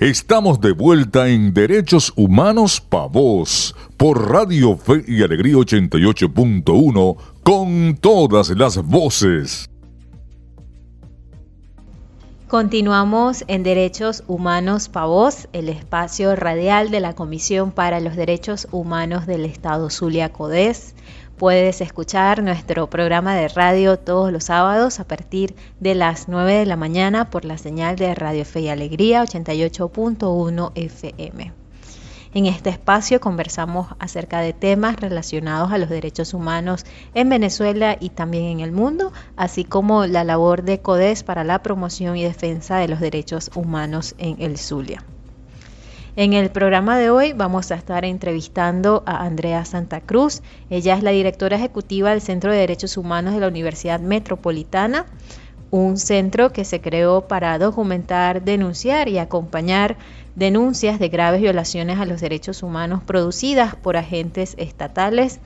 Estamos de vuelta en Derechos Humanos Pa' Vos por Radio Fe y Alegría 88.1 con todas las voces. Continuamos en Derechos Humanos Pa' Vos, el espacio radial de la Comisión para los Derechos Humanos del Estado Zulia Codés. Puedes escuchar nuestro programa de radio todos los sábados a partir de las 9 de la mañana por la señal de Radio Fe y Alegría 88.1 FM. En este espacio conversamos acerca de temas relacionados a los derechos humanos en Venezuela y también en el mundo, así como la labor de CODES para la promoción y defensa de los derechos humanos en el Zulia. En el programa de hoy vamos a estar entrevistando a Andrea Santa Cruz. Ella es la directora ejecutiva del Centro de Derechos Humanos de la Universidad Metropolitana, un centro que se creó para documentar, denunciar y acompañar denuncias de graves violaciones a los derechos humanos producidas por agentes estatales,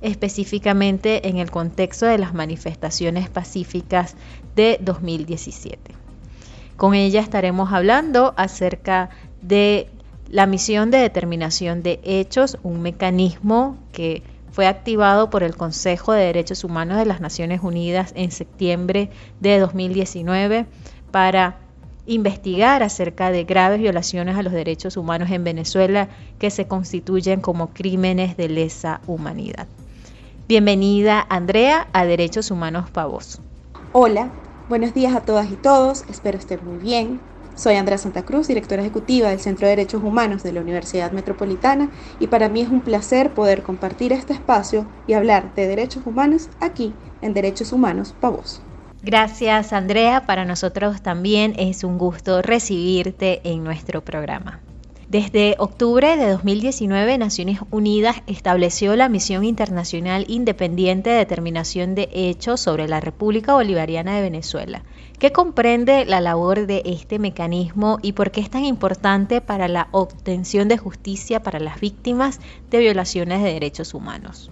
específicamente en el contexto de las manifestaciones pacíficas de 2017. Con ella estaremos hablando acerca de la misión de determinación de hechos, un mecanismo que fue activado por el Consejo de Derechos Humanos de las Naciones Unidas en septiembre de 2019 para investigar acerca de graves violaciones a los derechos humanos en Venezuela que se constituyen como crímenes de lesa humanidad. Bienvenida, Andrea, a Derechos Humanos Pavos. Hola, buenos días a todas y todos, espero estén muy bien. Soy Andrea Santa Cruz, directora ejecutiva del Centro de Derechos Humanos de la Universidad Metropolitana y para mí es un placer poder compartir este espacio y hablar de derechos humanos aquí en Derechos Humanos para vos. Gracias Andrea, para nosotros también es un gusto recibirte en nuestro programa. Desde octubre de 2019, Naciones Unidas estableció la Misión Internacional Independiente de Determinación de Hechos sobre la República Bolivariana de Venezuela. ¿Qué comprende la labor de este mecanismo y por qué es tan importante para la obtención de justicia para las víctimas de violaciones de derechos humanos?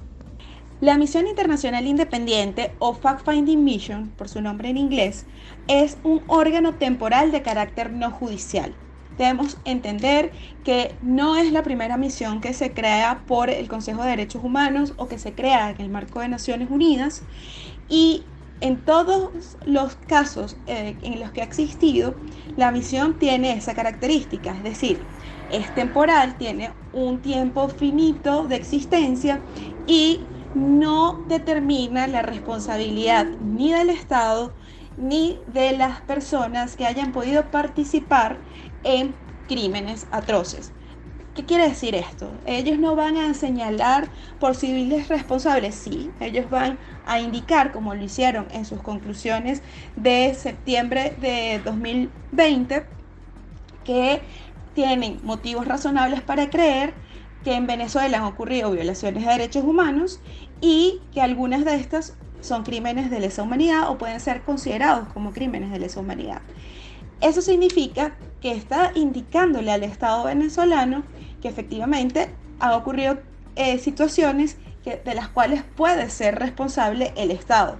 La Misión Internacional Independiente o Fact Finding Mission, por su nombre en inglés, es un órgano temporal de carácter no judicial debemos entender que no es la primera misión que se crea por el Consejo de Derechos Humanos o que se crea en el marco de Naciones Unidas y en todos los casos eh, en los que ha existido, la misión tiene esa característica, es decir, es temporal, tiene un tiempo finito de existencia y no determina la responsabilidad ni del Estado ni de las personas que hayan podido participar en crímenes atroces. ¿Qué quiere decir esto? Ellos no van a señalar por civiles responsables, sí, ellos van a indicar, como lo hicieron en sus conclusiones de septiembre de 2020, que tienen motivos razonables para creer que en Venezuela han ocurrido violaciones de derechos humanos y que algunas de estas son crímenes de lesa humanidad o pueden ser considerados como crímenes de lesa humanidad. Eso significa que está indicándole al Estado venezolano que efectivamente han ocurrido eh, situaciones de las cuales puede ser responsable el Estado,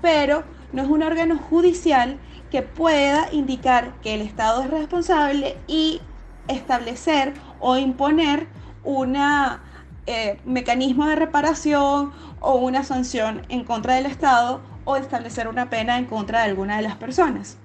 pero no es un órgano judicial que pueda indicar que el Estado es responsable y establecer o imponer un eh, mecanismo de reparación o una sanción en contra del Estado o establecer una pena en contra de alguna de las personas.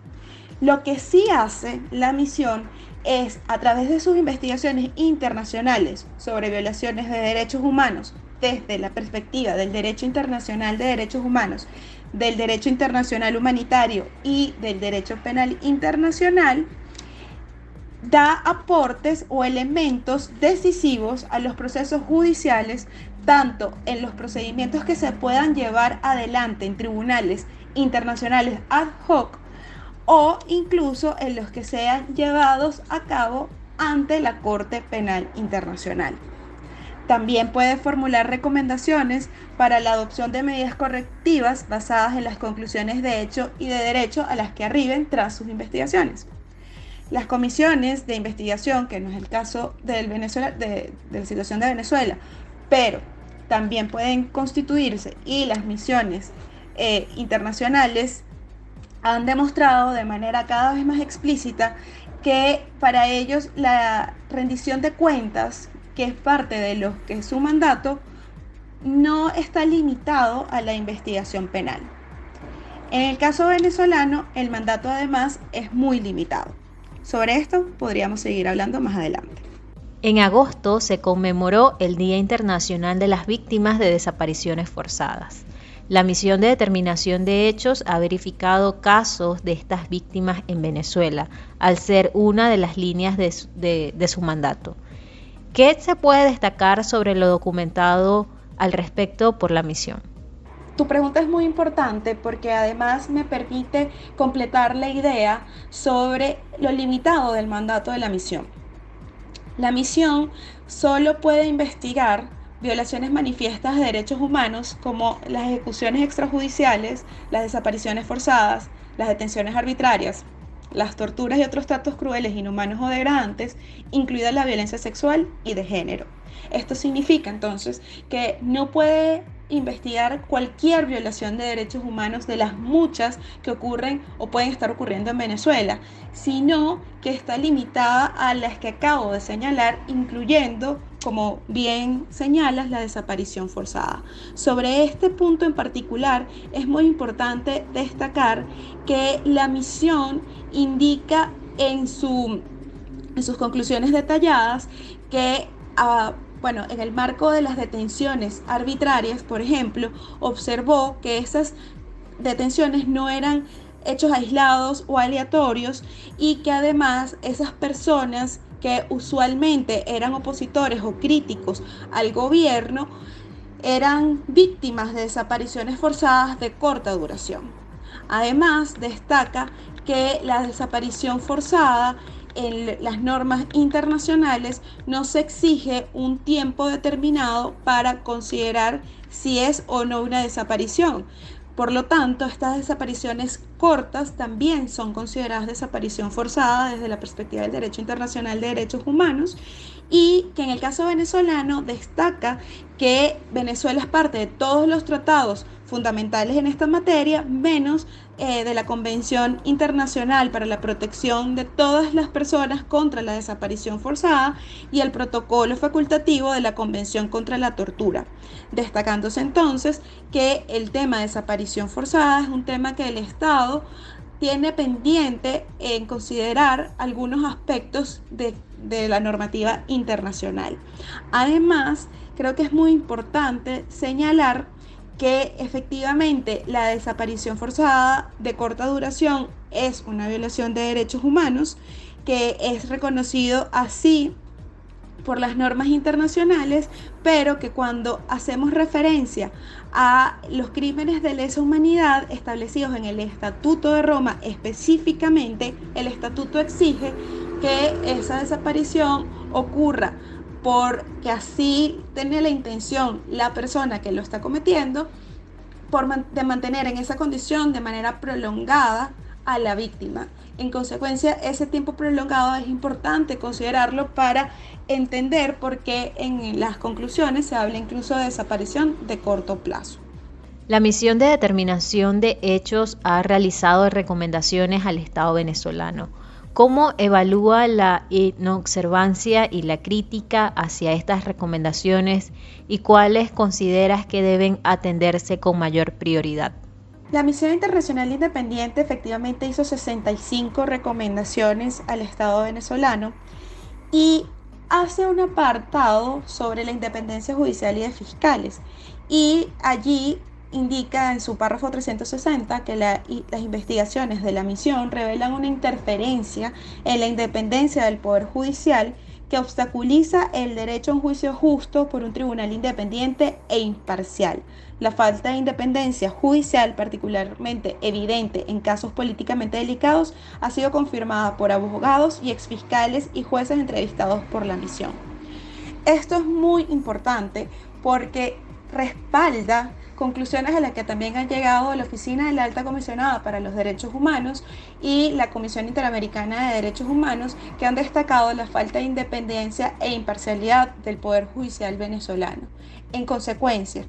Lo que sí hace la misión es, a través de sus investigaciones internacionales sobre violaciones de derechos humanos, desde la perspectiva del derecho internacional de derechos humanos, del derecho internacional humanitario y del derecho penal internacional, da aportes o elementos decisivos a los procesos judiciales, tanto en los procedimientos que se puedan llevar adelante en tribunales internacionales ad hoc o incluso en los que sean llevados a cabo ante la Corte Penal Internacional. También puede formular recomendaciones para la adopción de medidas correctivas basadas en las conclusiones de hecho y de derecho a las que arriben tras sus investigaciones. Las comisiones de investigación, que no es el caso del de, la situación de Venezuela, pero también pueden constituirse y las misiones eh, internacionales han demostrado de manera cada vez más explícita que para ellos la rendición de cuentas, que es parte de lo que es su mandato, no está limitado a la investigación penal. En el caso venezolano, el mandato además es muy limitado. Sobre esto podríamos seguir hablando más adelante. En agosto se conmemoró el Día Internacional de las Víctimas de Desapariciones Forzadas. La misión de determinación de hechos ha verificado casos de estas víctimas en Venezuela, al ser una de las líneas de, su mandato. ¿Qué se puede destacar sobre lo documentado al respecto por la misión? Tu pregunta es muy importante porque además me permite completar la idea sobre lo limitado del mandato de la misión. La misión solo puede investigar violaciones manifiestas de derechos humanos como las ejecuciones extrajudiciales, las desapariciones forzadas, las detenciones arbitrarias, las torturas y otros tratos crueles, inhumanos o degradantes, incluida la violencia sexual y de género. Esto significa entonces que no puede investigar cualquier violación de derechos humanos de las muchas que ocurren o pueden estar ocurriendo en Venezuela, sino que está limitada a las que acabo de señalar, incluyendo, como bien señalas, la desaparición forzada. Sobre este punto en particular, es muy importante destacar que la misión indica en, su, en sus conclusiones detalladas que... Ah, bueno, en el marco de las detenciones arbitrarias, por ejemplo, observó que esas detenciones no eran hechos aislados o aleatorios y que además esas personas que usualmente eran opositores o críticos al gobierno eran víctimas de desapariciones forzadas de corta duración. Además, destaca que la desaparición forzada en las normas internacionales no se exige un tiempo determinado para considerar si es o no una desaparición. Por lo tanto, estas desapariciones cortas también son consideradas desaparición forzada desde la perspectiva del derecho internacional de derechos humanos y que en el caso venezolano destaca que Venezuela es parte de todos los tratados fundamentales en esta materia, menos eh, de la Convención Internacional para la Protección de todas las personas contra la desaparición forzada y el protocolo facultativo de la Convención contra la Tortura, destacándose entonces que el tema de desaparición forzada es un tema que el Estado tiene pendiente en considerar algunos aspectos de, de la normativa internacional. Además, creo que es muy importante señalar que efectivamente la desaparición forzada de corta duración es una violación de derechos humanos, que es reconocido así por las normas internacionales, pero que cuando hacemos referencia a los crímenes de lesa humanidad establecidos en el Estatuto de Roma específicamente, el Estatuto exige que esa desaparición ocurra porque así tiene la intención la persona que lo está cometiendo de mantener en esa condición de manera prolongada a la víctima. En consecuencia, ese tiempo prolongado es importante considerarlo para entender por qué en las conclusiones se habla incluso de desaparición de corto plazo. La misión de determinación de hechos ha realizado recomendaciones al Estado venezolano ¿Cómo evalúa la inobservancia y la crítica hacia estas recomendaciones y cuáles consideras que deben atenderse con mayor prioridad? La Misión Internacional Independiente efectivamente hizo 65 recomendaciones al Estado venezolano y hace un apartado sobre la independencia judicial y de fiscales. Y allí indica en su párrafo 360 que las investigaciones de la misión revelan una interferencia en la independencia del Poder Judicial que obstaculiza el derecho a un juicio justo por un tribunal independiente e imparcial. La falta de independencia judicial, particularmente evidente en casos políticamente delicados, ha sido confirmada por abogados y exfiscales y jueces entrevistados por la misión. Esto es muy importante porque respalda conclusiones a las que también han llegado la Oficina de la Alta Comisionada para los Derechos Humanos y la Comisión Interamericana de Derechos Humanos, que han destacado la falta de independencia e imparcialidad del Poder Judicial venezolano. En consecuencia,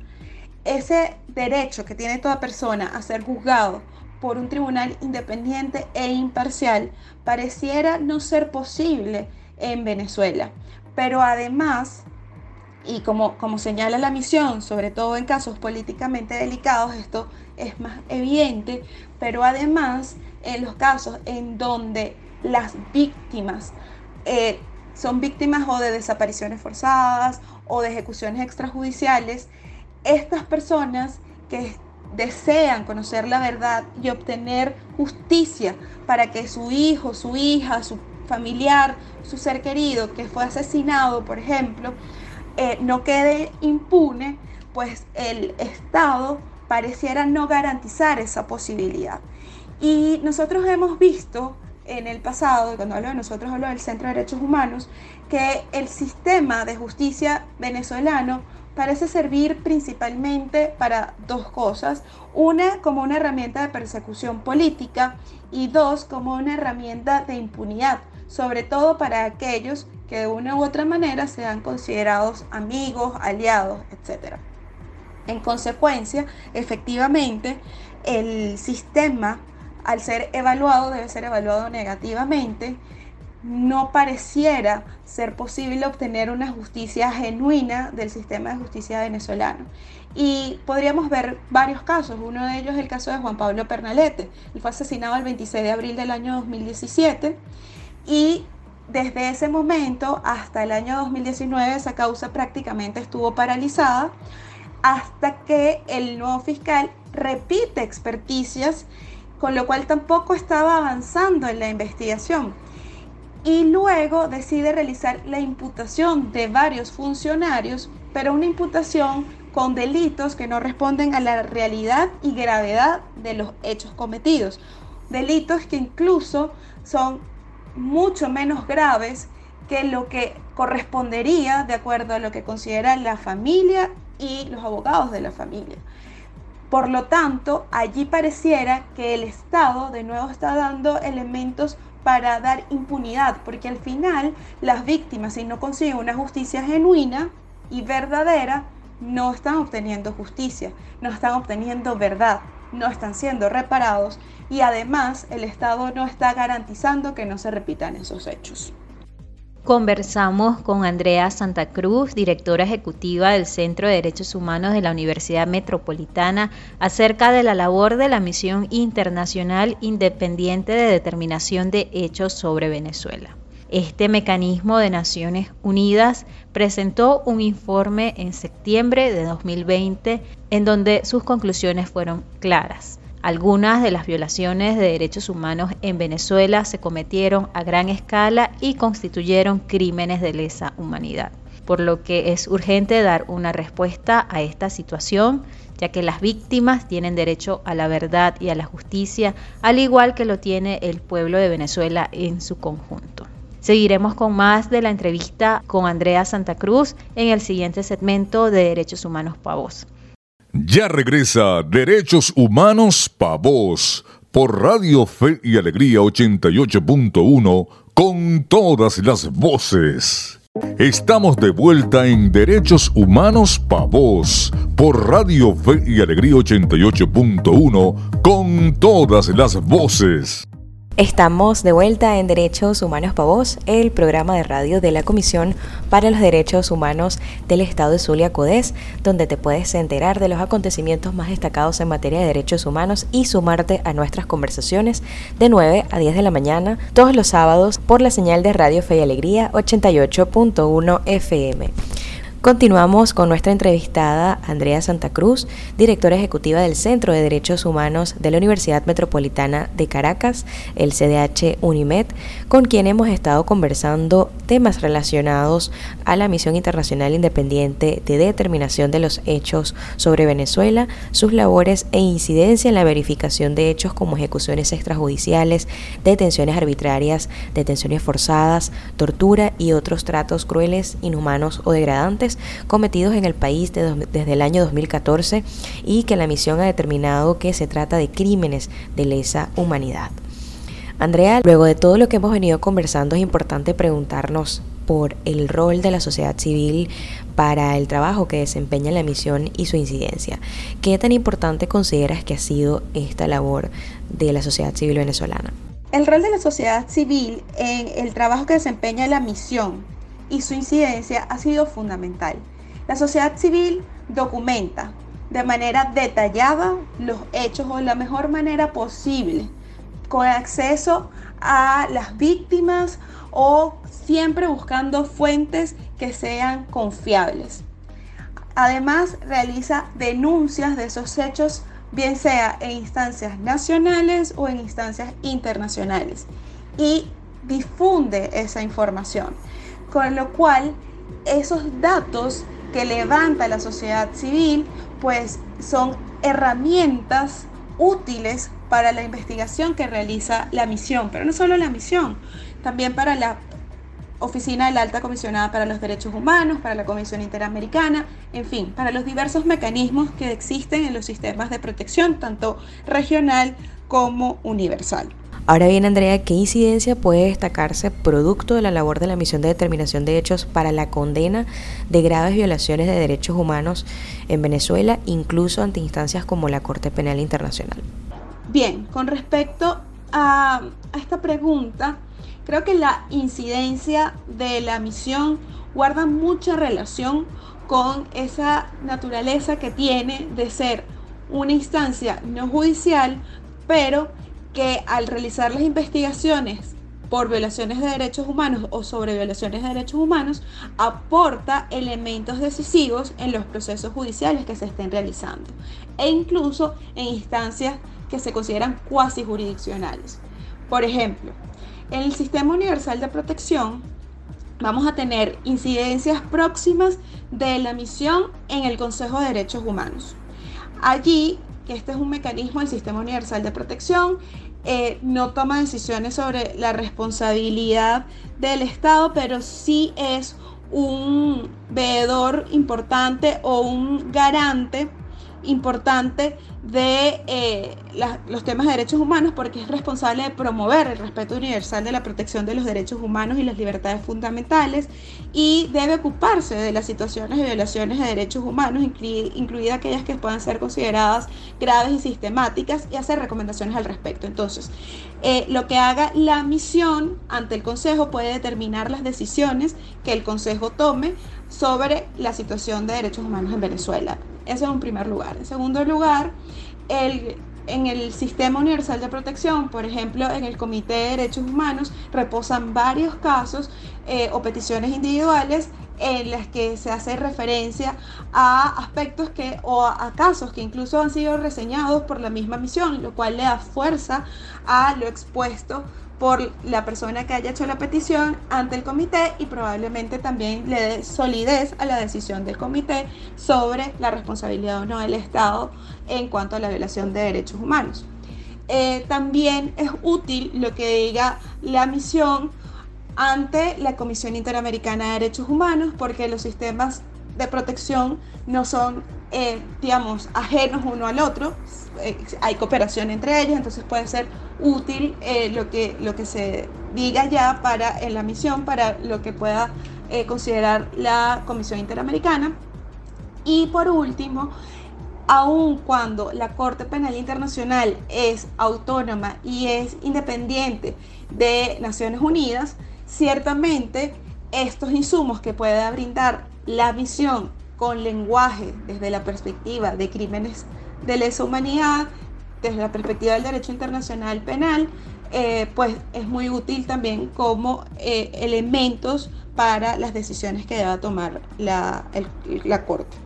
ese derecho que tiene toda persona a ser juzgado por un tribunal independiente e imparcial pareciera no ser posible en Venezuela. Pero además, y como, como señala la misión, sobre todo en casos políticamente delicados, esto es más evidente, pero además en los casos en donde las víctimas eh, son víctimas o de desapariciones forzadas o de ejecuciones extrajudiciales, estas personas que desean conocer la verdad y obtener justicia para que su hijo, su hija, su familiar, su ser querido que fue asesinado, por ejemplo, eh, no quede impune, pues el Estado pareciera no garantizar esa posibilidad. Y nosotros hemos visto en el pasado, cuando hablo de nosotros hablo del Centro de Derechos Humanos, que el sistema de justicia venezolano parece servir principalmente para dos cosas. Una como una herramienta de persecución política y dos como una herramienta de impunidad, sobre todo para aquellos que de una u otra manera sean considerados amigos, aliados, etc. En consecuencia, efectivamente, el sistema, al ser evaluado, debe ser evaluado negativamente no pareciera ser posible obtener una justicia genuina del sistema de justicia venezolano. Y podríamos ver varios casos. Uno de ellos es el caso de Juan Pablo Pernalete. Él fue asesinado el 26 de abril del año 2017 y desde ese momento hasta el año 2019 esa causa prácticamente estuvo paralizada hasta que el nuevo fiscal repite experticias, con lo cual tampoco estaba avanzando en la investigación y luego decide realizar la imputación de varios funcionarios, pero una imputación con delitos que no responden a la realidad y gravedad de los hechos cometidos. Delitos que incluso son mucho menos graves que lo que correspondería de acuerdo a lo que considera la familia y los abogados de la familia. Por lo tanto, allí pareciera que el Estado de nuevo está dando elementos para dar impunidad, porque al final las víctimas, si no consiguen una justicia genuina y verdadera, no están obteniendo justicia, no están obteniendo verdad, no están siendo reparados y además el Estado no está garantizando que no se repitan esos hechos. Conversamos con Andrea Santa Cruz, directora ejecutiva del Centro de Derechos Humanos de la Universidad Metropolitana, acerca de la labor de la Misión Internacional Independiente de Determinación de Hechos sobre Venezuela. Este mecanismo de Naciones Unidas presentó un informe en septiembre de 2020 en donde sus conclusiones fueron claras. Algunas de las violaciones de derechos humanos en Venezuela se cometieron a gran escala y constituyeron crímenes de lesa humanidad, por lo que es urgente dar una respuesta a esta situación, ya que las víctimas tienen derecho a la verdad y a la justicia, al igual que lo tiene el pueblo de Venezuela en su conjunto. Seguiremos con más de la entrevista con Andrea Santa Cruz en el siguiente segmento de Derechos Humanos Pavos. Ya regresa Derechos Humanos Pa' Voz por Radio Fe y Alegría 88.1 con todas las voces. Estamos de vuelta en Derechos Humanos Pa' Voz por Radio Fe y Alegría 88.1 con todas las voces. Estamos de vuelta en Derechos Humanos para Vos, el programa de radio de la Comisión para los Derechos Humanos del Estado de Zulia Codés, donde te puedes enterar de los acontecimientos más destacados en materia de derechos humanos y sumarte a nuestras conversaciones de 9 a 10 de la mañana todos los sábados por la señal de Radio Fe y Alegría 88.1 FM. Continuamos con nuestra entrevistada Andrea Santa Cruz, directora ejecutiva del Centro de Derechos Humanos de la Universidad Metropolitana de Caracas, el CDH UNIMED, con quien hemos estado conversando temas relacionados a la misión internacional independiente de determinación de los hechos sobre Venezuela, sus labores e incidencia en la verificación de hechos como ejecuciones extrajudiciales, detenciones arbitrarias, detenciones forzadas, tortura y otros tratos crueles, inhumanos o degradantes cometidos en el país desde el año 2014 y que la misión ha determinado que se trata de crímenes de lesa humanidad. Andrea, luego de todo lo que hemos venido conversando es importante preguntarnos por el rol de la sociedad civil para el trabajo que desempeña la misión y su incidencia. ¿Qué tan importante consideras que ha sido esta labor de la sociedad civil venezolana? El rol de la sociedad civil en el trabajo que desempeña la misión y su incidencia ha sido fundamental. La sociedad civil documenta de manera detallada los hechos o de la mejor manera posible, con acceso a las víctimas o siempre buscando fuentes que sean confiables. Además, realiza denuncias de esos hechos, bien sea en instancias nacionales o en instancias internacionales, y difunde esa información, con lo cual esos datos que levanta la sociedad civil, pues son herramientas útiles para la investigación que realiza la misión, pero no solo la misión, también para la Oficina de la Alta Comisionada para los Derechos Humanos, para la Comisión Interamericana, en fin, para los diversos mecanismos que existen en los sistemas de protección, tanto regional como universal. Ahora bien, Andrea, ¿qué incidencia puede destacarse producto de la labor de la misión de determinación de hechos para la condena de graves violaciones de derechos humanos en Venezuela, incluso ante instancias como la Corte Penal Internacional? Bien, con respecto a, esta pregunta, creo que la incidencia de la misión guarda mucha relación con esa naturaleza que tiene de ser una instancia no judicial, pero que al realizar las investigaciones por violaciones de derechos humanos o sobre violaciones de derechos humanos aporta elementos decisivos en los procesos judiciales que se estén realizando e incluso en instancias que se consideran cuasi jurisdiccionales. Por ejemplo, en el Sistema Universal de Protección vamos a tener incidencias próximas de la misión en el Consejo de Derechos Humanos. Allí que este es un mecanismo del Sistema Universal de Protección, eh, no toma decisiones sobre la responsabilidad del Estado, pero sí es un veedor importante o un garante importante de eh, los temas de derechos humanos porque es responsable de promover el respeto universal de la protección de los derechos humanos y las libertades fundamentales y debe ocuparse de las situaciones de violaciones de derechos humanos, incluidas aquellas que puedan ser consideradas graves y sistemáticas y hacer recomendaciones al respecto. Entonces, eh, lo que haga la misión ante el Consejo puede determinar las decisiones que el Consejo tome sobre la situación de derechos humanos en Venezuela. Eso en un primer lugar. En segundo lugar, el, en el Sistema Universal de Protección, por ejemplo, en el Comité de Derechos Humanos, reposan varios casos eh, o peticiones individuales en las que se hace referencia a aspectos que o a, casos que incluso han sido reseñados por la misma misión, lo cual le da fuerza a lo expuesto por la persona que haya hecho la petición ante el comité y probablemente también le dé solidez a la decisión del comité sobre la responsabilidad o no del Estado en cuanto a la violación de derechos humanos. Eh, también es útil lo que diga la misión ante la Comisión Interamericana de Derechos Humanos porque los sistemas de protección no son, eh, digamos, ajenos uno al otro, eh, hay cooperación entre ellos, entonces puede ser útil eh, lo, que, lo que se diga ya para, en la misión para lo que pueda considerar la Comisión Interamericana. Y por último, aun cuando la Corte Penal Internacional es autónoma y es independiente de Naciones Unidas, ciertamente estos insumos que pueda brindar la visión con lenguaje desde la perspectiva de crímenes de lesa humanidad, desde la perspectiva del derecho internacional penal, eh, pues es muy útil también como eh, elementos para las decisiones que deba tomar la, la Corte.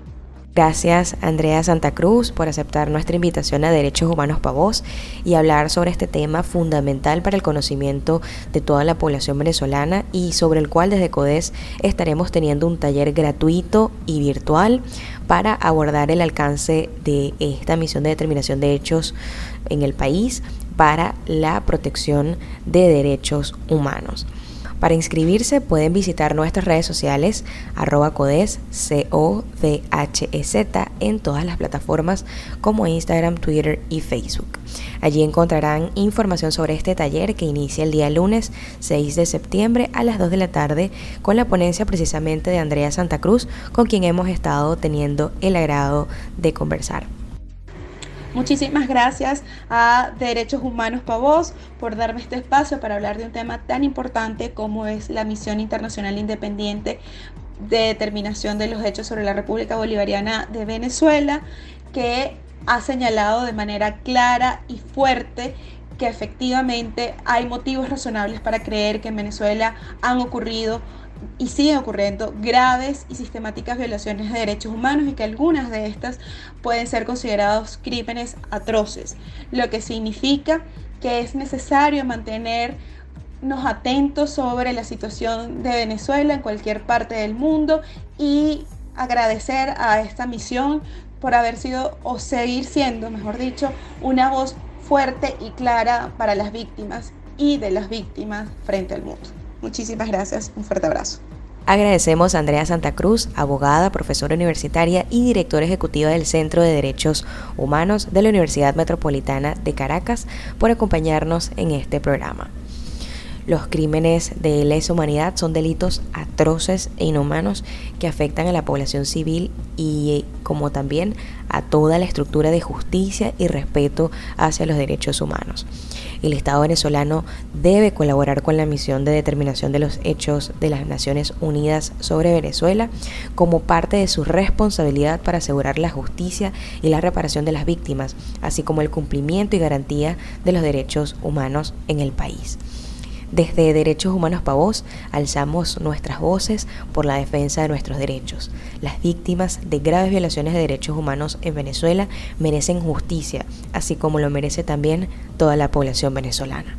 Gracias Andrea Santa Cruz por aceptar nuestra invitación a Derechos Humanos para Vos y hablar sobre este tema fundamental para el conocimiento de toda la población venezolana y sobre el cual desde CODES estaremos teniendo un taller gratuito y virtual para abordar el alcance de esta misión de determinación de hechos en el país para la protección de derechos humanos. Para inscribirse pueden visitar nuestras redes sociales arroba codes c o e en todas las plataformas como Instagram, Twitter y Facebook. Allí encontrarán información sobre este taller que inicia el día lunes 6 de septiembre a las 2 de la tarde con la ponencia precisamente de Andrea Santa Cruz con quien hemos estado teniendo el agrado de conversar. Muchísimas gracias a Derechos Humanos Pavos por darme este espacio para hablar de un tema tan importante como es la misión internacional independiente de determinación de los hechos sobre la República Bolivariana de Venezuela, que ha señalado de manera clara y fuerte que efectivamente hay motivos razonables para creer que en Venezuela han ocurrido y siguen ocurriendo graves y sistemáticas violaciones de derechos humanos y que algunas de estas pueden ser considerados crímenes atroces, lo que significa que es necesario mantenernos atentos sobre la situación de Venezuela en cualquier parte del mundo y agradecer a esta misión por haber sido o seguir siendo, mejor dicho, una voz fuerte y clara para las víctimas y de las víctimas frente al mundo. Muchísimas gracias, un fuerte abrazo. Agradecemos a Andrea Santa Cruz, abogada, profesora universitaria y directora ejecutiva del Centro de Derechos Humanos de la Universidad Metropolitana de Caracas, por acompañarnos en este programa. Los crímenes de lesa humanidad son delitos atroces e inhumanos que afectan a la población civil y como también a toda la estructura de justicia y respeto hacia los derechos humanos. El Estado venezolano debe colaborar con la misión de determinación de los hechos de las Naciones Unidas sobre Venezuela como parte de su responsabilidad para asegurar la justicia y la reparación de las víctimas, así como el cumplimiento y garantía de los derechos humanos en el país. Desde Derechos Humanos Pavos alzamos nuestras voces por la defensa de nuestros derechos. Las víctimas de graves violaciones de derechos humanos en Venezuela merecen justicia, así como lo merece también toda la población venezolana.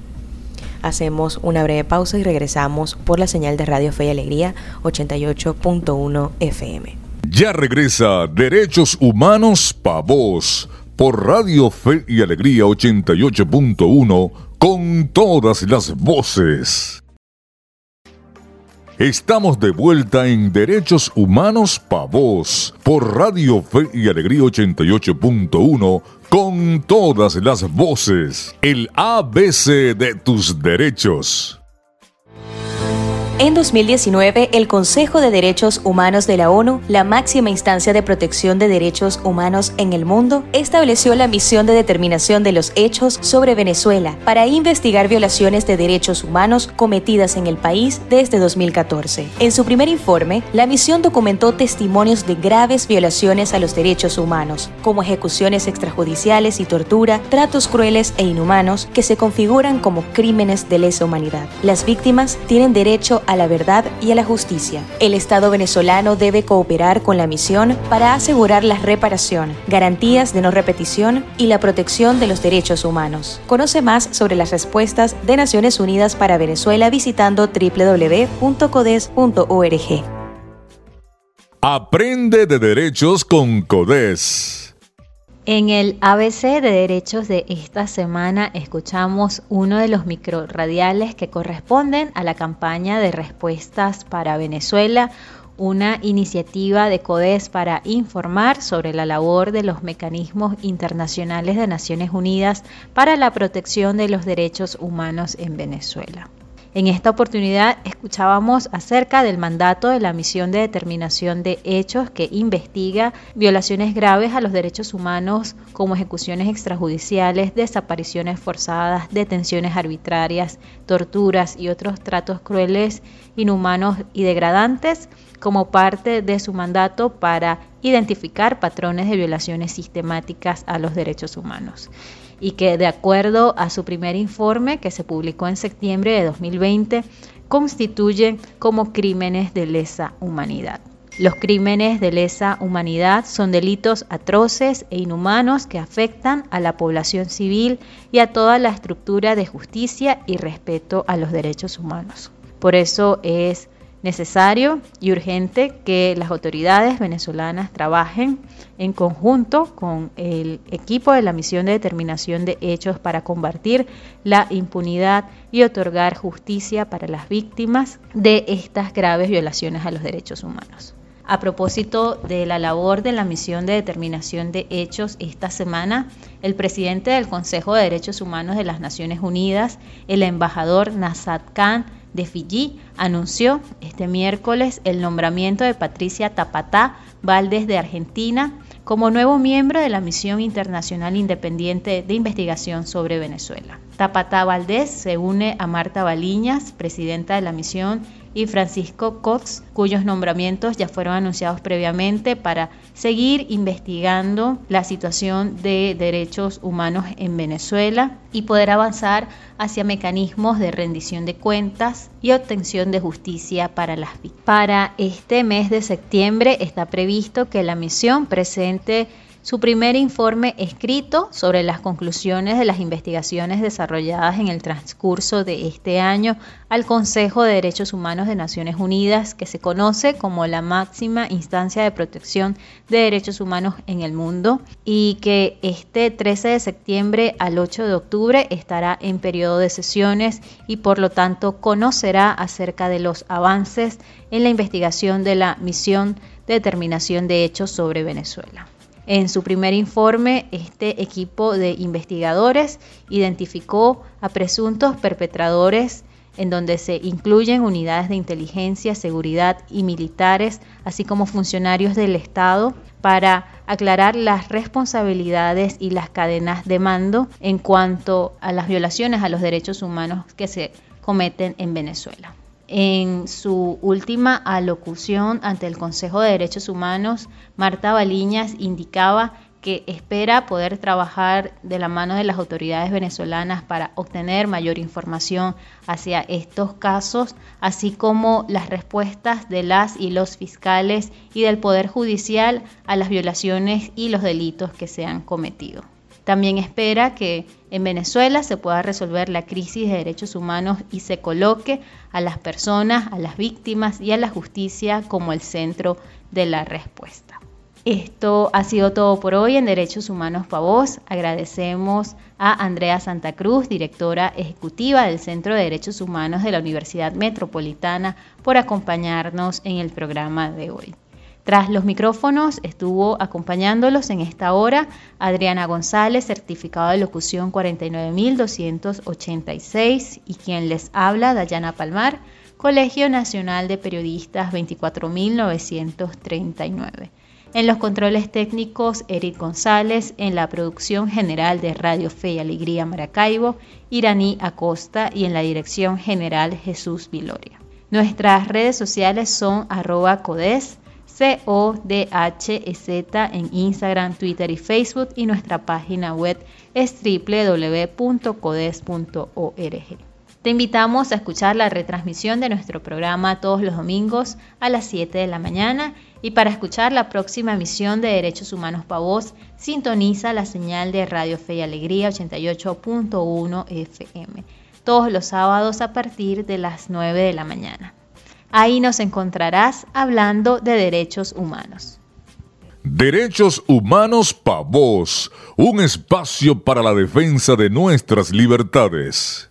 Hacemos una breve pausa y regresamos por la señal de Radio Fe y Alegría 88.1 FM. Ya regresa Derechos Humanos Pavos por Radio Fe y Alegría 88.1 con todas las voces. Estamos de vuelta en Derechos Humanos Pa' Voz por Radio Fe y Alegría 88.1 con todas las voces. El ABC de tus derechos. En 2019, el Consejo de Derechos Humanos de la ONU, la máxima instancia de protección de derechos humanos en el mundo, estableció la misión de determinación de los hechos sobre Venezuela para investigar violaciones de derechos humanos cometidas en el país desde 2014. En su primer informe, la misión documentó testimonios de graves violaciones a los derechos humanos, como ejecuciones extrajudiciales y tortura, tratos crueles e inhumanos que se configuran como crímenes de lesa humanidad. Las víctimas tienen derecho a la verdad y a la justicia. El Estado venezolano debe cooperar con la misión para asegurar la reparación, garantías de no repetición y la protección de los derechos humanos. Conoce más sobre las respuestas de Naciones Unidas para Venezuela visitando www.codes.org. Aprende de derechos con CODES. En el ABC de Derechos de esta semana escuchamos uno de los microradiales que corresponden a la campaña de respuestas para Venezuela, una iniciativa de CODES para informar sobre la labor de los mecanismos internacionales de Naciones Unidas para la protección de los derechos humanos en Venezuela. En esta oportunidad escuchábamos acerca del mandato de la misión de determinación de hechos que investiga violaciones graves a los derechos humanos como ejecuciones extrajudiciales, desapariciones forzadas, detenciones arbitrarias, torturas y otros tratos crueles, inhumanos y degradantes como parte de su mandato para identificar patrones de violaciones sistemáticas a los derechos humanos y que de acuerdo a su primer informe que se publicó en septiembre de 2020 constituyen como crímenes de lesa humanidad. Los crímenes de lesa humanidad son delitos atroces e inhumanos que afectan a la población civil y a toda la estructura de justicia y respeto a los derechos humanos. Por eso es necesario y urgente que las autoridades venezolanas trabajen en conjunto con el equipo de la misión de determinación de hechos para combatir la impunidad y otorgar justicia para las víctimas de estas graves violaciones a los derechos humanos. A propósito de la labor de la misión de determinación de hechos esta semana, el presidente del Consejo de Derechos Humanos de las Naciones Unidas, el embajador Nazat Khan de Fiji, anunció este miércoles el nombramiento de Patricia Tapatá Valdés de Argentina como nuevo miembro de la Misión Internacional Independiente de Investigación sobre Venezuela. Tapatá Valdés se une a Marta Baliñas, presidenta de la misión, y Francisco Cox, cuyos nombramientos ya fueron anunciados previamente para seguir investigando la situación de derechos humanos en Venezuela y poder avanzar hacia mecanismos de rendición de cuentas y obtención de justicia para las víctimas. Para este mes de septiembre está previsto que la misión presente su primer informe escrito sobre las conclusiones de las investigaciones desarrolladas en el transcurso de este año al Consejo de Derechos Humanos de Naciones Unidas, que se conoce como la máxima instancia de protección de derechos humanos en el mundo y que este 13 de septiembre al 8 de octubre estará en periodo de sesiones y por lo tanto conocerá acerca de los avances en la investigación de la misión de determinación de hechos sobre Venezuela. En su primer informe, este equipo de investigadores identificó a presuntos perpetradores en donde se incluyen unidades de inteligencia, seguridad y militares, así como funcionarios del Estado, para aclarar las responsabilidades y las cadenas de mando en cuanto a las violaciones a los derechos humanos que se cometen en Venezuela. En su última alocución ante el Consejo de Derechos Humanos, Marta Baliñas indicaba que espera poder trabajar de la mano de las autoridades venezolanas para obtener mayor información hacia estos casos, así como las respuestas de las y los fiscales y del Poder Judicial a las violaciones y los delitos que se han cometido. También espera que en Venezuela se pueda resolver la crisis de derechos humanos y se coloque a las personas, a las víctimas y a la justicia como el centro de la respuesta. Esto ha sido todo por hoy en Derechos Humanos para Vos. Agradecemos a Andrea Santa Cruz, directora ejecutiva del Centro de Derechos Humanos de la Universidad Metropolitana, por acompañarnos en el programa de hoy. Tras los micrófonos estuvo acompañándolos en esta hora Adriana González, certificado de locución 49286 y quien les habla Dayana Palmar, Colegio Nacional de Periodistas 24939. En los controles técnicos, Eric González, en la producción general de Radio Fe y Alegría Maracaibo, Iraní Acosta y en la dirección general Jesús Viloria. Nuestras redes sociales son codes, C-O-D-H-E-Z en Instagram, Twitter y Facebook y nuestra página web es www.codes.org. Te invitamos a escuchar la retransmisión de nuestro programa todos los domingos a las 7 de la mañana y para escuchar la próxima emisión de Derechos Humanos para sintoniza la señal de Radio Fe y Alegría 88.1 FM, todos los sábados a partir de las 9 de la mañana. Ahí nos encontrarás hablando de derechos humanos. Derechos Humanos para Vos, un espacio para la defensa de nuestras libertades.